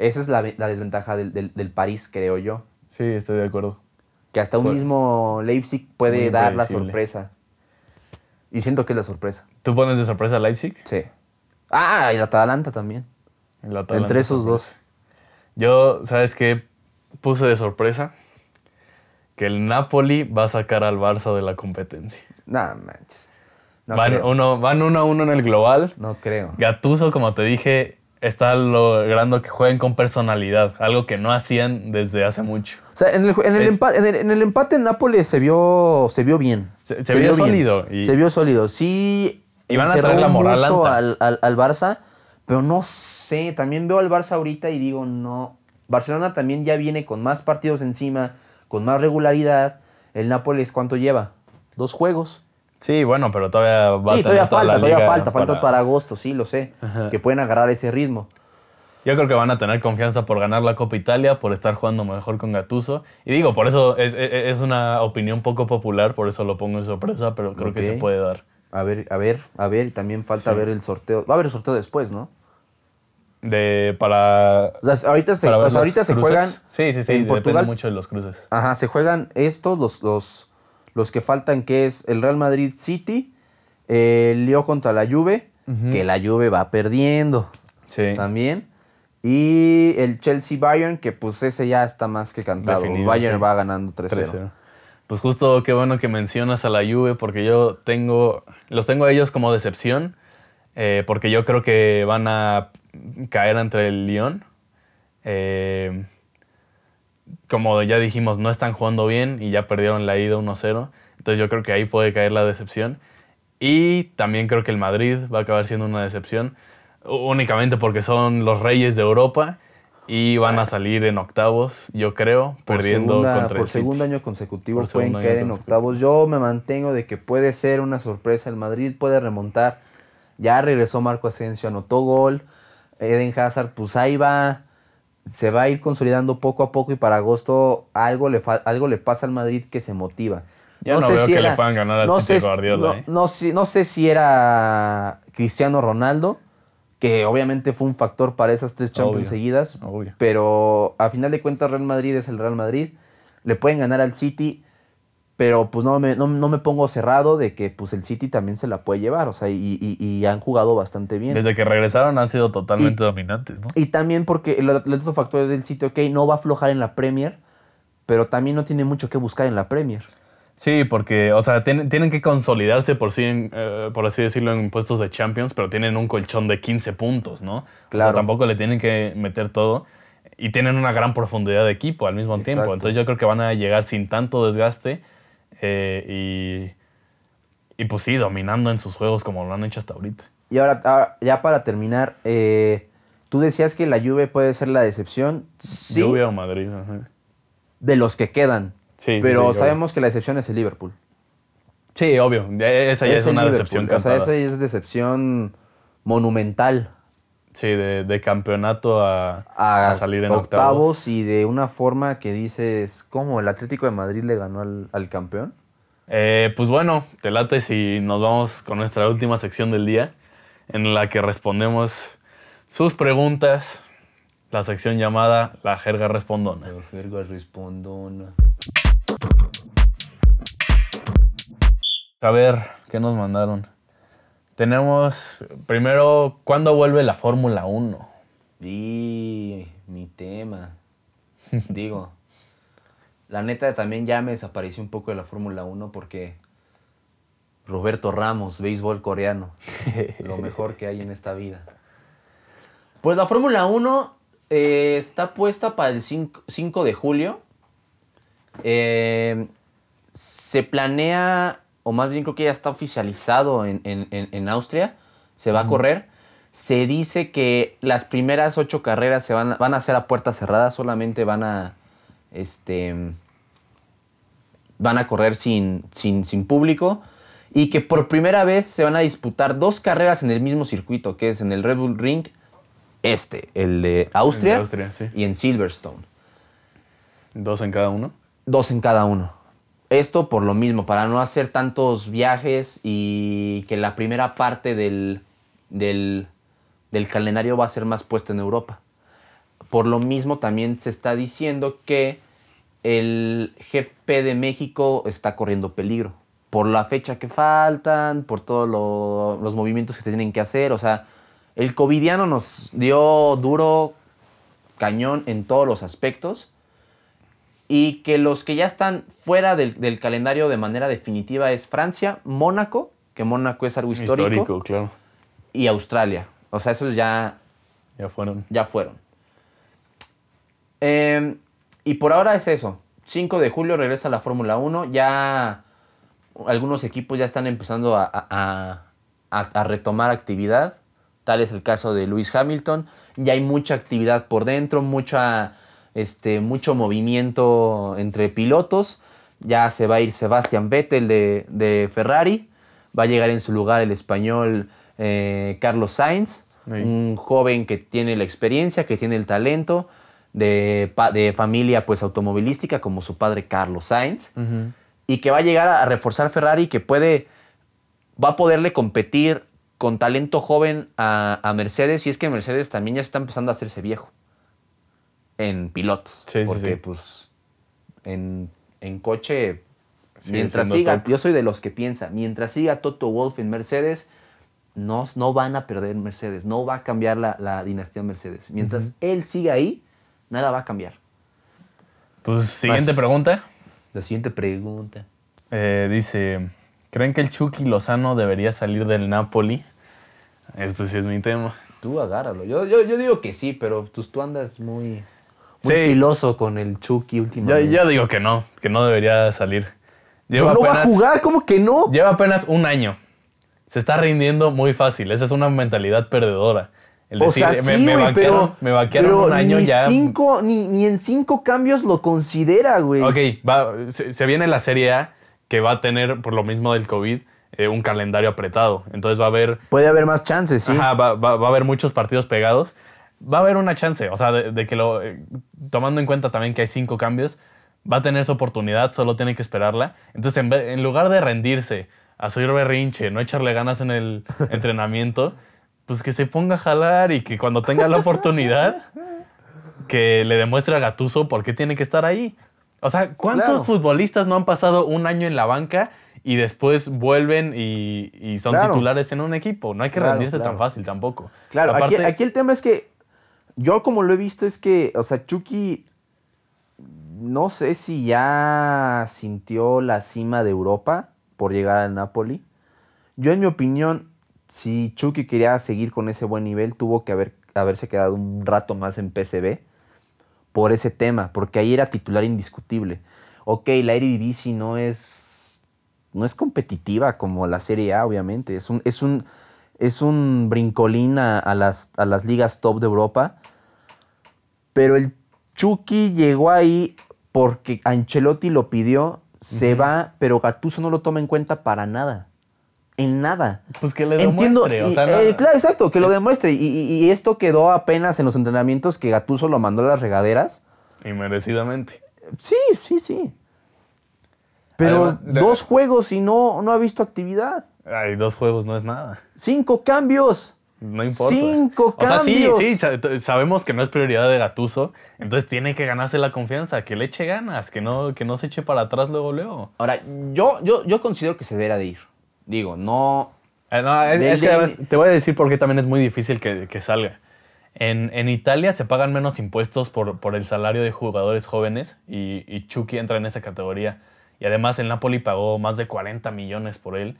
Esa es la, ve- la desventaja del, del- del París, creo yo. Sí, estoy de acuerdo. Que hasta un mismo Leipzig puede dar la sorpresa. Y siento que es la sorpresa. ¿Tú pones de sorpresa a Leipzig? Sí. Ah, y el Atalanta también. El Atalanta Entre esos sorpresa. Yo, ¿sabes qué? Puse de sorpresa que el Napoli va a sacar al Barça de la competencia. No manches. No van, creo. uno, van uno a uno en el global. No creo. Gatuso, como te dije, está logrando que jueguen con personalidad, algo que no hacían desde hace mucho. O sea, en el, en el Es- empate, en el, en el empate Nápoles se vio, se vio bien. Se- se vio sólido y- Se vio sólido. Sí. Y van a traer la moral mucho al, al- al Barça, pero no sé. También veo al Barça ahorita y digo, no. Barcelona también ya viene con más partidos encima, con más regularidad. El Nápoles, ¿cuánto lleva? Dos juegos. Sí, bueno, pero todavía va a tener todavía toda la falta, todavía falta, falta para agosto, sí, lo sé. Ajá. Que pueden agarrar ese ritmo. Yo creo que van a tener confianza por ganar la Copa Italia, por estar jugando mejor con Gatuso. Y digo, por eso es, es- es una opinión poco popular, por eso lo pongo en sorpresa, pero creo que se puede dar. A ver, a ver, a ver, y también falta Sí. ver el sorteo. Va a haber el sorteo después, ¿no? De, para, O sea, ahorita se, para ver o sea, los ahorita se juegan. Sí, sí, sí, en depende mucho de los cruces. Ajá, se juegan estos, los, los, los que faltan, que es el Real Madrid City, el Leo contra la Juve, que la Juve va perdiendo Sí. también. Y el Chelsea Bayern, que pues ese ya está más que cantado. Definido, Bayern sí. va ganando 3-0. 3-0. Pues justo qué bueno que mencionas a la Juve porque yo tengo, los tengo a ellos como decepción eh, porque yo creo que van a caer entre el Lyon. Eh, como ya dijimos, no están jugando bien y ya perdieron la ida 1-0. Entonces yo creo que ahí puede caer la decepción. Y también creo que el Madrid va a acabar siendo una decepción únicamente porque son los reyes de Europa y van a salir en octavos, yo creo, Por perdiendo segunda- contra por el City. segundo año consecutivo Por pueden caer en octavos. Yo me mantengo de que puede ser una sorpresa. El Madrid puede remontar. Ya regresó Marco Asensio, anotó gol. Eden Hazard, pues ahí va. Se va a ir consolidando poco a poco y para agosto algo le, algo le pasa al Madrid que se motiva. Yo no veo que le puedan ganar al no City sé, Guardiola, no, ¿eh? no sé- no sé si era Cristiano Ronaldo, que obviamente fue un factor para esas tres Champions Obvio, seguidas. obvio. Pero a final de cuentas, Real Madrid es el Real Madrid. Le pueden ganar al City, pero pues no me, no, no me pongo cerrado de que pues el City también se la puede llevar. O sea, y, y- y han jugado bastante bien. Desde que regresaron han sido totalmente dominantes, ¿no? Y también porque el, el otro factor del City, ok, no va a aflojar en la Premier, pero también no tiene mucho que buscar en la Premier. Sí, porque, o sea, tienen, tienen que consolidarse por sí, en, eh, por así decirlo, en puestos de Champions, pero tienen un colchón de 15 puntos, ¿no? O Claro. sea, tampoco le tienen que meter todo. Y tienen una gran profundidad de equipo al mismo tiempo. Entonces yo creo que van a llegar sin tanto desgaste eh, y, y pues sí, dominando en sus juegos como lo han hecho hasta ahorita. Y ahora, ah, ya para terminar, eh, tú decías que la Juve puede ser la decepción. Sí, Lluvia o Madrid. ajá. de los que quedan. Sí, pero sí, sabemos que la excepción es el Liverpool. Sí, obvio. Esa ya es, una Liverpool. decepción O sea, esa ya es decepción monumental. Sí, de, de campeonato a, A, a salir en octavos, octavos. y de una forma que dices, ¿cómo el Atlético de Madrid le ganó al, al campeón? Eh, pues bueno, te late si nos vamos con nuestra última sección del día, en la que respondemos sus preguntas, la sección llamada La Jerga Respondona. Verga respondona. A ver, ¿qué nos mandaron? Tenemos, primero, ¿cuándo vuelve la Fórmula 1? Y mi tema. Digo, la neta también ya me desapareció un poco de la Fórmula 1 porque Roberto Ramos, béisbol coreano, lo mejor que hay en esta vida. Pues la Fórmula 1 eh, está puesta para el 5, 5 de julio. Eh, se planea, o más bien creo que ya está oficializado en, en- en- en Austria, se va a correr. Se dice que las primeras ocho carreras se van, a- van a hacer a puerta cerrada, solamente van a, este, van a correr sin, sin, sin público y que por primera vez se van a disputar dos carreras en el mismo circuito, que es en el Red Bull Ring este, el de Austria, El de Austria, sí. y en Silverstone. Dos en cada uno. Dos en cada uno. Esto por lo mismo, para no hacer tantos viajes y que la primera parte del, del, calendario va a ser más puesta en Europa. Por lo mismo también se está diciendo que el GP de México está corriendo peligro. Por la fecha que faltan, por todos lo- los movimientos que se tienen que hacer. O sea, el covidiano nos dio duro cañón en todos los aspectos y que los que ya están fuera del, del calendario de manera definitiva es Francia, Mónaco, que Mónaco es algo histórico, Histórico, claro. y Australia. O sea, esos ya, Ya fueron. ya fueron. Eh, y por ahora es eso. 5 de julio regresa la Fórmula 1. Ya algunos equipos ya están empezando a, a- a- a- a retomar actividad. Tal es el caso de Lewis Hamilton. Ya hay mucha actividad por dentro, mucha, este, mucho movimiento entre pilotos. Ya se va a ir Sebastian Vettel de, de Ferrari. Va a llegar en su lugar el español eh, Carlos Sainz, Sí. un joven que tiene la experiencia, que tiene el talento, de, de familia pues automovilística como su padre Carlos Sainz y que va a llegar a reforzar Ferrari que puede va a poderle competir con talento joven a, a Mercedes y es que Mercedes también ya está empezando a hacerse viejo en pilotos Sí, sí, porque sí. pues en, en coche mientras siga top. yo soy de los que piensa mientras siga Toto Wolf en Mercedes no, no van a perder Mercedes no va a cambiar la, la dinastía Mercedes mientras él siga ahí nada va a cambiar Pues siguiente pregunta. la siguiente pregunta Eh, dice, ¿creen que el Chucky Lozano debería salir del Napoli? Este sí es mi tema. Tú agárralo. Yo, yo, yo digo que sí, pero tú, tú andas muy, muy Sí. filoso con el Chucky últimamente. yo digo que no, que no debería salir. ¿No, Lleva, no va a jugar? ¿Cómo que no? lleva apenas un año. Se está rindiendo muy fácil. Esa es una mentalidad perdedora. El o decir, sea, me, sí, me güey, vaquearon, pero, me vaquearon pero un año ni ya. Cinco, ni, ni en cinco cambios lo considera, güey. Ok, va- se, se viene la Serie A que va a tener, por lo mismo del COVID, eh, un calendario apretado. Entonces va a haber Puede haber más chances, sí. Ajá, va, va- va a haber muchos partidos pegados. Va a haber una chance, o sea, de, de que lo. eh, tomando en cuenta también que hay cinco cambios, va a tener su oportunidad, solo tiene que esperarla. Entonces, en, vez- en lugar de rendirse, hacer berrinche, no echarle ganas en el entrenamiento, pues que se ponga a jalar y que cuando tenga la oportunidad, que le demuestre a Gatuso por qué tiene que estar ahí. O sea, ¿cuántos Claro. futbolistas no han pasado un año en la banca y después vuelven y, y son Claro. titulares en un equipo? No hay que Claro, rendirse tan fácil tampoco. Claro, aquí, Aparte- aquí el tema es que yo como lo he visto es que, o sea, Chucky no sé si ya sintió la cima de Europa por llegar al Napoli. Yo en mi opinión, si Chucky quería seguir con ese buen nivel, tuvo que haber, haberse quedado un rato más en PSV por ese tema, porque ahí era titular indiscutible. Ok, la Eredivisie no es no es competitiva como la Serie A, obviamente. Es un, es un, es un brincolín a, a las, a las ligas top de Europa. Pero el Chucky llegó ahí porque Ancelotti lo pidió, se va, pero Gattuso no lo toma en cuenta para nada. En nada. Pues que le Entiendo, demuestre, o y- sea, eh, no- claro, exacto, que lo demuestre. Y, y- y esto quedó apenas en los entrenamientos que Gattuso lo mandó a las regaderas. y merecidamente. Sí, sí, sí. Pero Además, dos juegos y no, no ha visto actividad. Ay, dos juegos no es nada. Cinco cambios. No importa. Cinco O sea, sí, cambios. sí, sabemos que no es prioridad de Gatuso, entonces tiene que ganarse la confianza, que le eche ganas, que no, que no se eche para atrás luego, luego. Ahora, yo, yo, yo considero que se debería de ir. Digo, no. Eh, no, es, Del- es que del- además te voy a decir por qué también es muy difícil que, que salga. En, en Italia se pagan menos impuestos por, por el salario de jugadores jóvenes y, y Chucky entra en esa categoría. Y además el Napoli pagó más de 40 millones por él.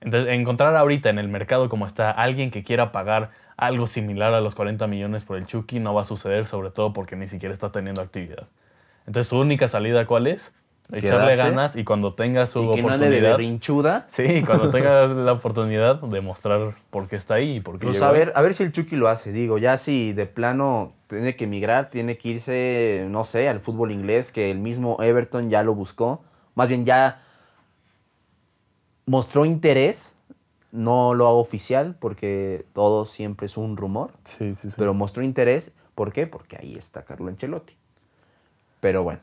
Entonces, encontrar ahorita en el mercado como está alguien que quiera pagar algo similar a los 40 millones por el Chucky no va a suceder, sobre todo porque ni siquiera está teniendo actividad. Entonces, su única salida, ¿cuál es? Echarle Quedarse. ganas y cuando tenga su Y que no ande de oportunidad... berrinchuda. Sí, cuando tenga la oportunidad de mostrar por qué está ahí y por qué Pues llegó a ahí. ver, a ver si el Chucky lo hace. Digo, ya si de plano tiene que emigrar, tiene que irse, no sé, al fútbol inglés, que el mismo Everton ya lo buscó. Más bien ya mostró interés. No lo hago oficial porque todo siempre es un rumor. Sí, sí, sí. Pero mostró interés. ¿Por qué? Porque ahí está Carlo Ancelotti. Pero bueno,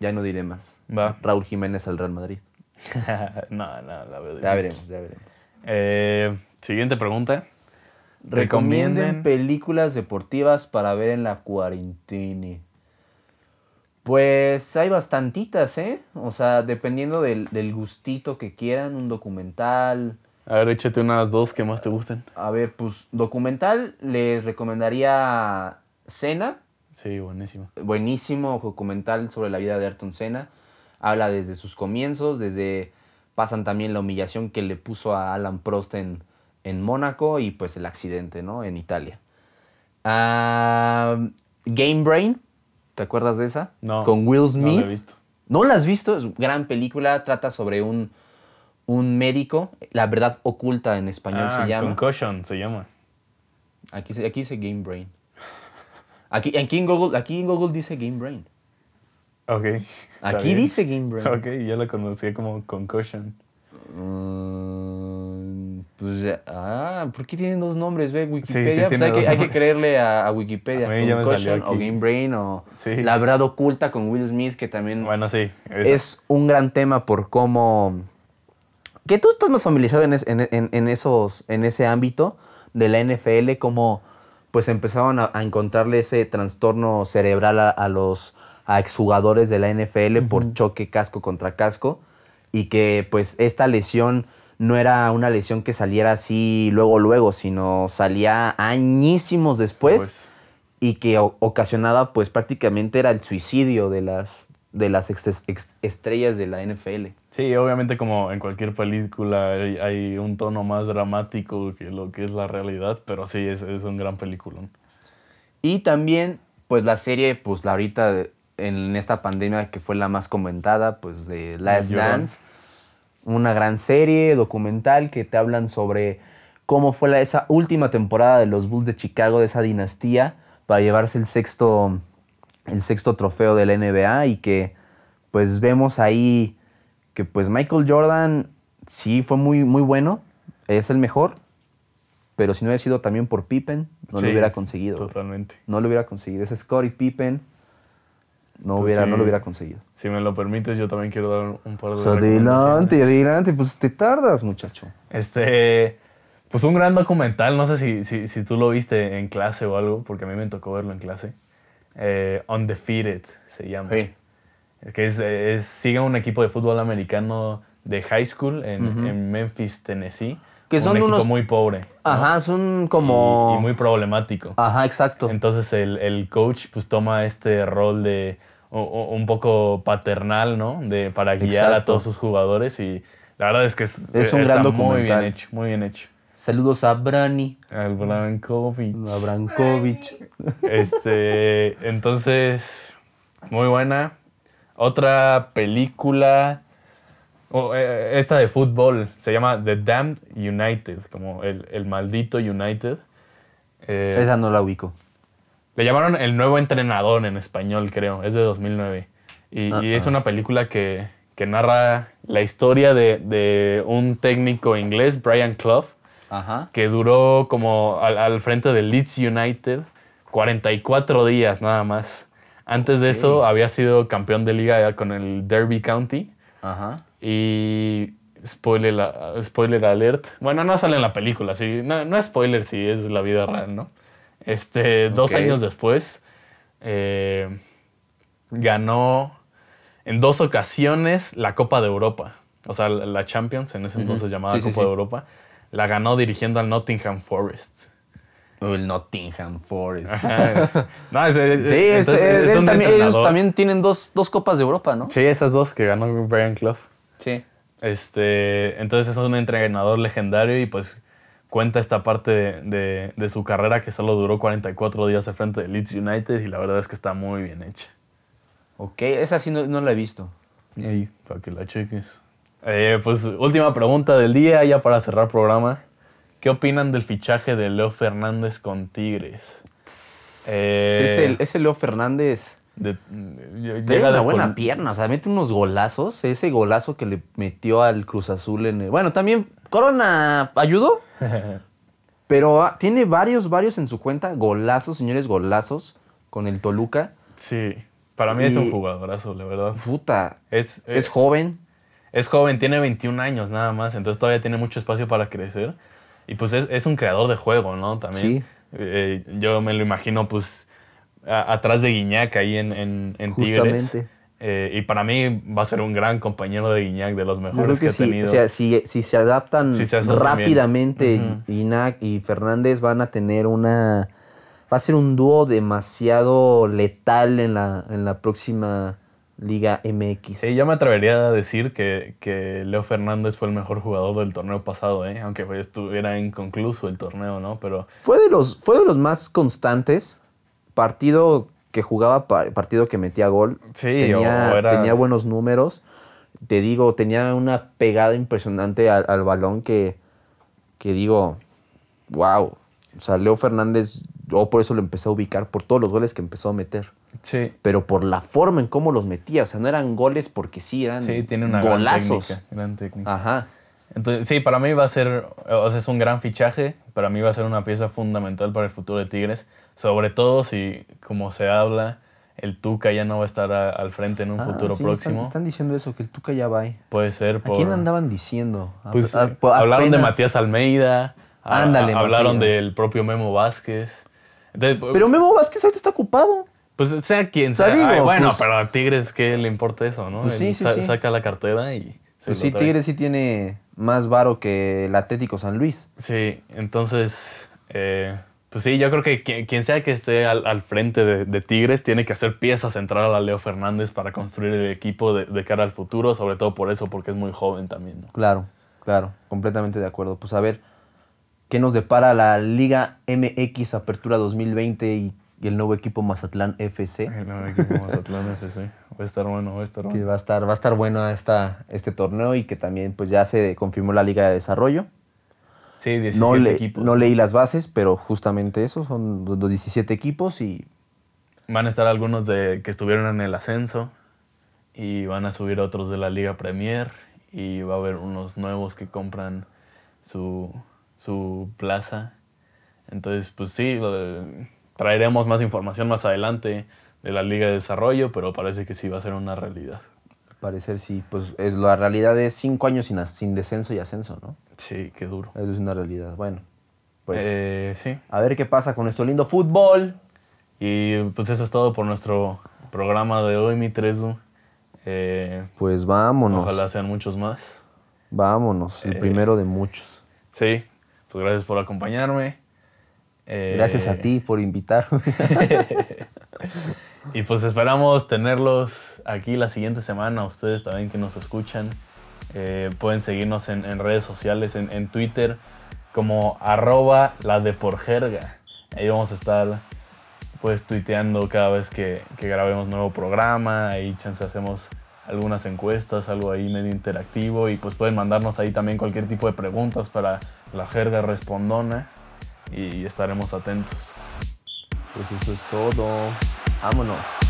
ya no diré más. Va. Raúl Jiménez al Real Madrid. no, no, la verdad. Ya veremos, ya veremos. Eh, siguiente pregunta. Recomienden películas deportivas para ver en la cuarentena. Pues hay bastantitas, ¿eh? O sea, dependiendo del, del gustito que quieran, un documental. A ver, échate unas dos que más te gusten. A ver, pues documental les recomendaría Cena. Sí, buenísimo. Buenísimo documental sobre la vida de Ayrton Senna. Habla desde sus comienzos, desde pasan también la humillación que le puso a Alan Prost en, en Mónaco y pues el accidente, ¿no? En Italia. Ah, Game Brain, ¿te acuerdas de esa? No. Con Will No Smith. lo he visto. ¿No la has visto? Es gran película, trata sobre un, un médico, la verdad oculta en español Ah, se llama. Concussion se llama. Aquí, aquí dice Game Brain. Aquí, aquí, en Google, aquí en Google dice Game Brain. Ok. Aquí bien. dice Game Brain. Ok, yo la conocía como Concussion. Mm, pues ya- ah, ¿por qué tienen dos nombres? Ve Wikipedia. Pues tiene hay, que, hay que creerle a, a Wikipedia. A o. Game Brain o Sí. La verdad oculta con Will Smith, que también Bueno, sí. es un gran tema por cómo... Que tú estás más familiarizado en, es- en- en- en esos, en ese ámbito de la NFL, cómo pues empezaban a, a encontrarle ese trastorno cerebral a, a los a exjugadores de la NFL por choque casco contra casco y que pues esta lesión no era una lesión que saliera así luego luego, sino salía añísimos después Pues. y que ocasionaba pues prácticamente era el suicidio de las de las estrellas de la NFL. Sí, obviamente como en cualquier película hay, hay un tono más dramático que lo que es la realidad, pero sí, es, es un gran película. Y también pues la serie pues la ahorita en esta pandemia que fue la más comentada pues de Last. Dance, una gran serie documental que te hablan sobre cómo fue la, esa última temporada de los Bulls de Chicago de esa dinastía para llevarse el sexto el sexto trofeo de la NBA y que pues vemos ahí que pues Michael Jordan sí fue muy muy bueno, es el mejor, pero si no hubiera sido también por Pippen, no Sí, lo hubiera es- conseguido. Totalmente. No lo hubiera conseguido. Ese Scottie Pippen no, Pues hubiera, sí. no lo hubiera conseguido. Si me lo permites, yo también quiero dar un par de So, adelante, adelante, pues te tardas, muchacho. Este, pues un gran documental, no sé si, si, si tú lo viste en clase o algo, porque a mí me tocó verlo en clase. Eh, Undefeated se llama. Sí. Que es, es- sigue un equipo de fútbol americano de high school en, en Memphis, Tennessee. Que son un equipo unos- muy pobre. ¿no? Ajá, son como... Y, muy problemático. Ajá, exacto. Entonces el, el coach pues toma este rol de o- o- un poco paternal, ¿no? De, para guiar a todos sus jugadores y la verdad es que es, Es un está gran muy bien documental. hecho, muy bien hecho. Saludos a Brani, Al Brankovic. a Brankovic. Este, entonces, muy buena. Otra película, o, eh, esta de fútbol, se llama The Damned United, como el, el maldito United. Eh, Esa no la ubico. Le llamaron el nuevo entrenador en español, creo. Es de 2009. Y, Ah, y es ah. una película que, que narra la historia de, de un técnico inglés, Brian Clough, Ajá. que duró como al, al frente del Leeds United 44 días nada más. Antes de eso había sido campeón de liga con el Derby County Ajá. Y spoiler, spoiler alert. Bueno, no sale en la película, sí. No, no es spoiler si es la vida real, ¿no? Este, dos años después eh, ganó en dos ocasiones la Copa de Europa. O sea, la Champions, en ese entonces llamada Sí, sí, Copa sí. de Europa. La ganó dirigiendo al Nottingham Forest. El Nottingham Forest. no, es, es- Sí, es- entonces un también- ellos también tienen dos, dos copas de Europa, ¿no? Sí, esas dos que ganó Brian Clough. Sí. Este, entonces es un entrenador legendario y pues cuenta esta parte de, de- de su carrera que solo duró 44 días al frente de Leeds United y la verdad es que está muy bien hecha. Ok, esa sí no, no la he visto. Ahí, para que la cheques. Eh, pues última pregunta del día, ya para cerrar programa. ¿Qué opinan del fichaje de Leo Fernández con Tigres? Eh, ese, ese Leo Fernández de- tiene una buena pierna, o sea, mete unos golazos. Ese golazo que le metió al Cruz Azul en el... Bueno, también Corona ayudó, pero ah, tiene varios, varios en su cuenta. Golazos, señores, golazos con el Toluca. Sí, para mí es un jugadorazo, la verdad. Puta, Es, es joven. Es joven, tiene 21 años nada más, entonces todavía tiene mucho espacio para crecer. Y pues es, es un creador de juego, ¿no? También. Sí. Eh, yo me lo imagino pues a- atrás de Guiñac ahí en, en, en Tigres. Eh, y para mí va a ser un gran compañero de Guiñac, de los mejores que, que ha sí, tenido. o sea, si, si se adaptan Si se asocian rápidamente. Ujú. Inac y Fernández van a tener una... Va a ser un dúo demasiado letal en la, en la próxima Liga MX. Sí, yo me atrevería a decir que, que Leo Fernández fue el mejor jugador del torneo pasado, ¿eh? aunque pues, estuviera inconcluso el torneo, ¿no? Pero Fue, de los, fue de los más constantes. Partido que jugaba, pa- partido que metía gol. Sí, tenía, buenos números. Te digo, tenía una pegada impresionante al, al balón que, que digo, wow. O sea, Leo Fernández, yo por eso lo empecé a ubicar, por todos los goles que empezó a meter. sí, Pero por la forma en cómo los metía. O sea, no eran goles porque sí, eran sí tiene una gran golazos. técnica. Gran técnica. Ajá. Entonces, sí, para mí va a ser, o sea, es un gran fichaje, para mí va a ser una pieza fundamental para el futuro de Tigres, sobre todo si, como se habla, el Tuca ya no va a estar a- al frente en un Ah, futuro sí, próximo. Están, están diciendo eso, que el Tuca ya va. ahí. Puede ser ¿A por... quién andaban diciendo? A- Pues a- eh, hablaron de Matías Almeida, a- Ándale, a- hablaron Matías. del propio Memo Vázquez. Entonces, Pero Memo Vázquez ahorita está ocupado. Pues sea quien O sea, sea. digo, Ay, bueno, pues- pero a Tigres, ¿qué le importa eso, no? Pues sí, sí, sa- sí. Saca la cartera y... se Pues sí, trae. Tigres sí tiene más varo que el Atlético San Luis. Sí, entonces, eh, pues sí, yo creo que quien, quien sea que esté al, al frente de, de Tigres tiene que hacer pieza central a Leo Fernández para construir el equipo de, de cara al futuro, sobre todo por eso, porque es muy joven también. ¿no? Claro, claro, completamente de acuerdo. Pues a ver, ¿qué nos depara la Liga MX Apertura 2020 y, y el nuevo equipo Mazatlán FC? El nuevo equipo Mazatlán FC. Va a estar bueno, va a estar Que bueno. va a estar, va a estar bueno esta, este torneo y que también pues ya se confirmó la Liga de Desarrollo. Sí, 17 No, le- equipos. no leí las bases, pero justamente eso, son los los 17 equipos y Van a estar algunos de que estuvieron en el ascenso y van a subir otros de la Liga Premier y va a haber unos nuevos que compran su, su plaza. Entonces, pues sí, eh, traeremos más información más adelante de la Liga de Desarrollo, pero parece que sí va a ser una realidad. Parecer sí, pues es, la realidad es 5 años sin, sin descenso y ascenso, ¿no? Sí, qué duro. Eso es una realidad. Bueno, pues Eh, sí, a ver qué pasa con nuestro lindo fútbol. y pues eso es todo por nuestro programa de hoy, mi Tresu. Eh, Pues vámonos. ojalá sean muchos más. Vámonos, el Eh, primero de muchos. Sí, pues gracias por acompañarme. Gracias a ti por invitarme. Y pues esperamos tenerlos aquí la siguiente semana, ustedes también que nos escuchan. Eh, pueden seguirnos en, redes sociales, en, en Twitter, como arroba la de por jerga. Ahí vamos a estar pues tuiteando cada vez que, que grabemos nuevo programa. Ahí chance hacemos algunas encuestas, algo ahí medio interactivo. Y pues pueden mandarnos ahí también cualquier tipo de preguntas para la jerga respondona. Y estaremos atentos. Pues eso es todo. Vámonos.